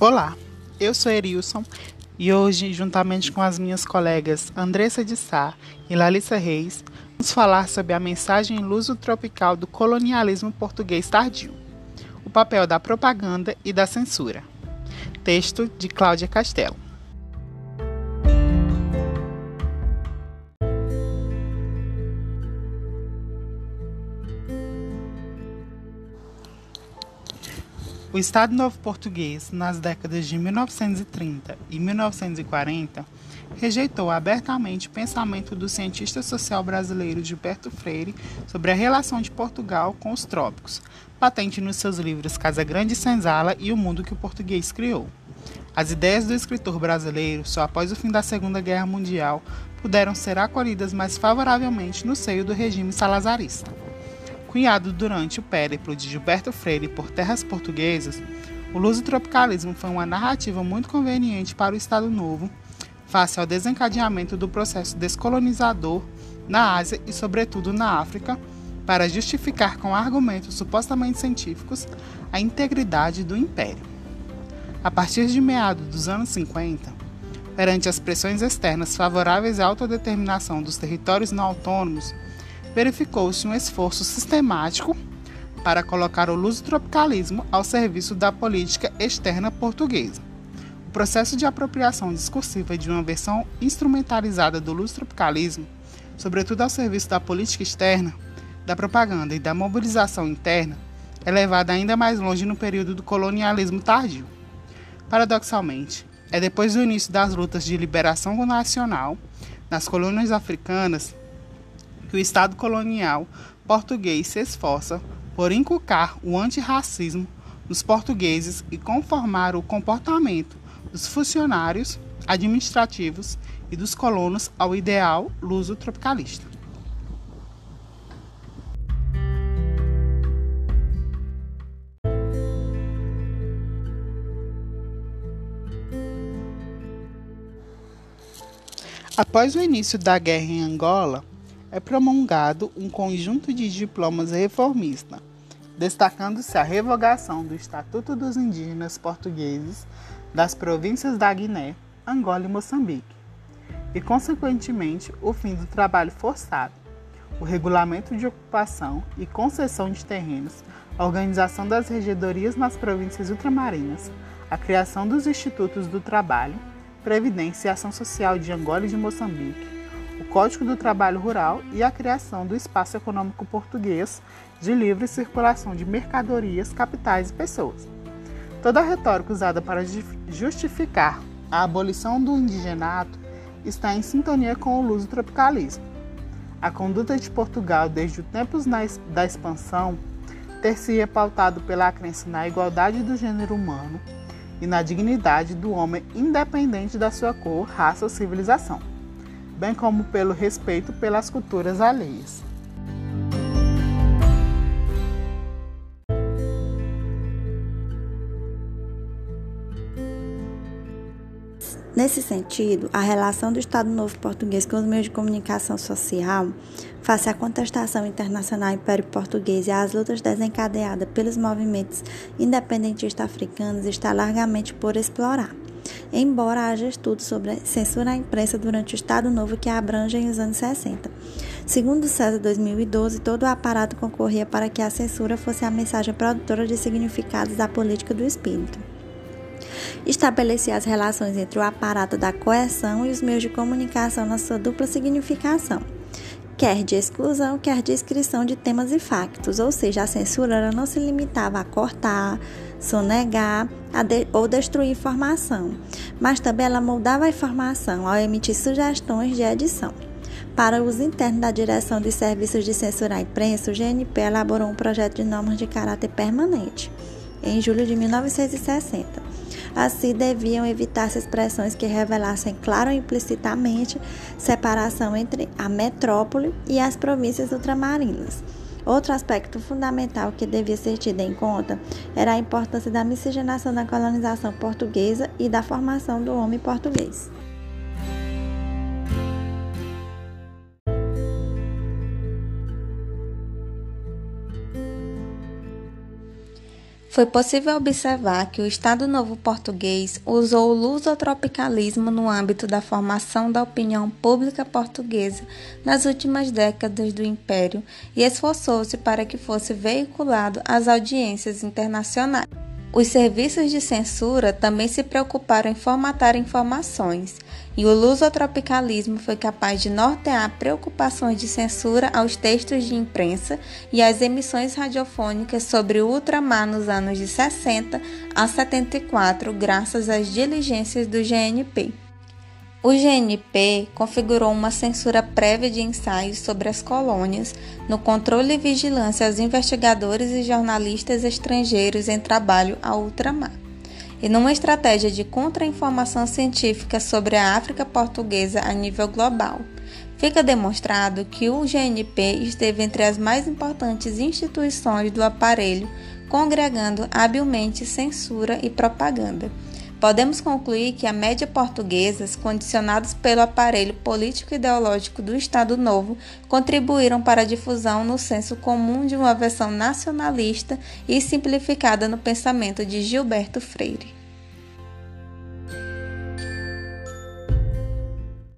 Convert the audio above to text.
Olá, eu sou Erilson e hoje, juntamente com as minhas colegas Andressa de Sá e Larissa Reis, vamos falar sobre a mensagem luso-tropical do colonialismo português tardio, o papel da propaganda e da censura. Texto de Cláudia Castelo. O Estado Novo Português, nas décadas de 1930 e 1940, rejeitou abertamente o pensamento do cientista social brasileiro Gilberto Freire sobre a relação de Portugal com os trópicos, patente nos seus livros Casa Grande e Senzala e O Mundo que o Português Criou. As ideias do escritor brasileiro, só após o fim da Segunda Guerra Mundial, puderam ser acolhidas mais favoravelmente no seio do regime salazarista. Cunhado durante o périplo de Gilberto Freire por terras portuguesas, o luso-tropicalismo foi uma narrativa muito conveniente para o Estado Novo, face ao desencadeamento do processo descolonizador na Ásia e, sobretudo, na África, para justificar com argumentos supostamente científicos a integridade do império. A partir de meados dos anos 50, perante as pressões externas favoráveis à autodeterminação dos territórios não autônomos, verificou-se um esforço sistemático para colocar o luso-tropicalismo ao serviço da política externa portuguesa. O processo de apropriação discursiva de uma versão instrumentalizada do luso-tropicalismo, sobretudo ao serviço da política externa, da propaganda e da mobilização interna, é levado ainda mais longe no período do colonialismo tardio. Paradoxalmente, é depois do início das lutas de liberação nacional nas colônias africanas que o Estado colonial português se esforça por inculcar o antirracismo nos portugueses e conformar o comportamento dos funcionários administrativos e dos colonos ao ideal luso-tropicalista. Após o início da guerra em Angola, é promulgado um conjunto de diplomas reformista, destacando-se a revogação do Estatuto dos Indígenas Portugueses das províncias da Guiné, Angola e Moçambique, e, consequentemente, o fim do trabalho forçado, o regulamento de ocupação e concessão de terrenos, a organização das regedorias nas províncias ultramarinas, a criação dos Institutos do Trabalho, Previdência e Ação Social de Angola e de Moçambique, Código do Trabalho Rural e a criação do Espaço Econômico Português de livre circulação de mercadorias, capitais e pessoas. Toda a retórica usada para justificar a abolição do indigenato está em sintonia com o luso-tropicalismo. A conduta de Portugal desde os tempos da expansão ter-se pautado pela crença na igualdade do gênero humano e na dignidade do homem independente da sua cor, raça ou civilização bem como pelo respeito pelas culturas alheias. Nesse sentido, a relação do Estado Novo Português com os meios de comunicação social, face à contestação internacional Império Português e às lutas desencadeadas pelos movimentos independentistas africanos, está largamente por explorar embora haja estudos sobre censura à imprensa durante o Estado Novo que abrangem os anos 60. Segundo César 2012, todo o aparato concorria para que a censura fosse a mensagem produtora de significados da política do espírito. Estabelecia as relações entre o aparato da coerção e os meios de comunicação na sua dupla significação quer de exclusão, quer de inscrição de temas e factos, ou seja, a censura não se limitava a cortar, sonegar de, ou destruir informação, mas também ela moldava a informação ao emitir sugestões de edição. Para uso interno da Direção de Serviços de Censura à Imprensa, o GNP elaborou um projeto de normas de caráter permanente, em julho de 1960. Assim, deviam evitar-se expressões que revelassem claro ou implicitamente separação entre a metrópole e as províncias ultramarinas Outro aspecto fundamental que devia ser tido em conta era a importância da miscigenação da colonização portuguesa e da formação do homem português. Foi possível observar que o Estado Novo Português usou o lusotropicalismo no âmbito da formação da opinião pública portuguesa nas últimas décadas do Império e esforçou-se para que fosse veiculado às audiências internacionais. Os serviços de censura também se preocuparam em formatar informações, e o lusotropicalismo foi capaz de nortear preocupações de censura aos textos de imprensa e às emissões radiofônicas sobre o ultramar nos anos de 60 a 74, graças às diligências do GNP. O GNP configurou uma censura prévia de ensaios sobre as colônias no controle e vigilância aos investigadores e jornalistas estrangeiros em trabalho ao ultramar, e numa estratégia de contra-informação científica sobre a África portuguesa a nível global. Fica demonstrado que o GNP esteve entre as mais importantes instituições do aparelho, congregando habilmente censura e propaganda podemos concluir que a média portuguesas, condicionados pelo aparelho político-ideológico do Estado Novo, contribuíram para a difusão no senso comum de uma versão nacionalista e simplificada no pensamento de Gilberto Freire.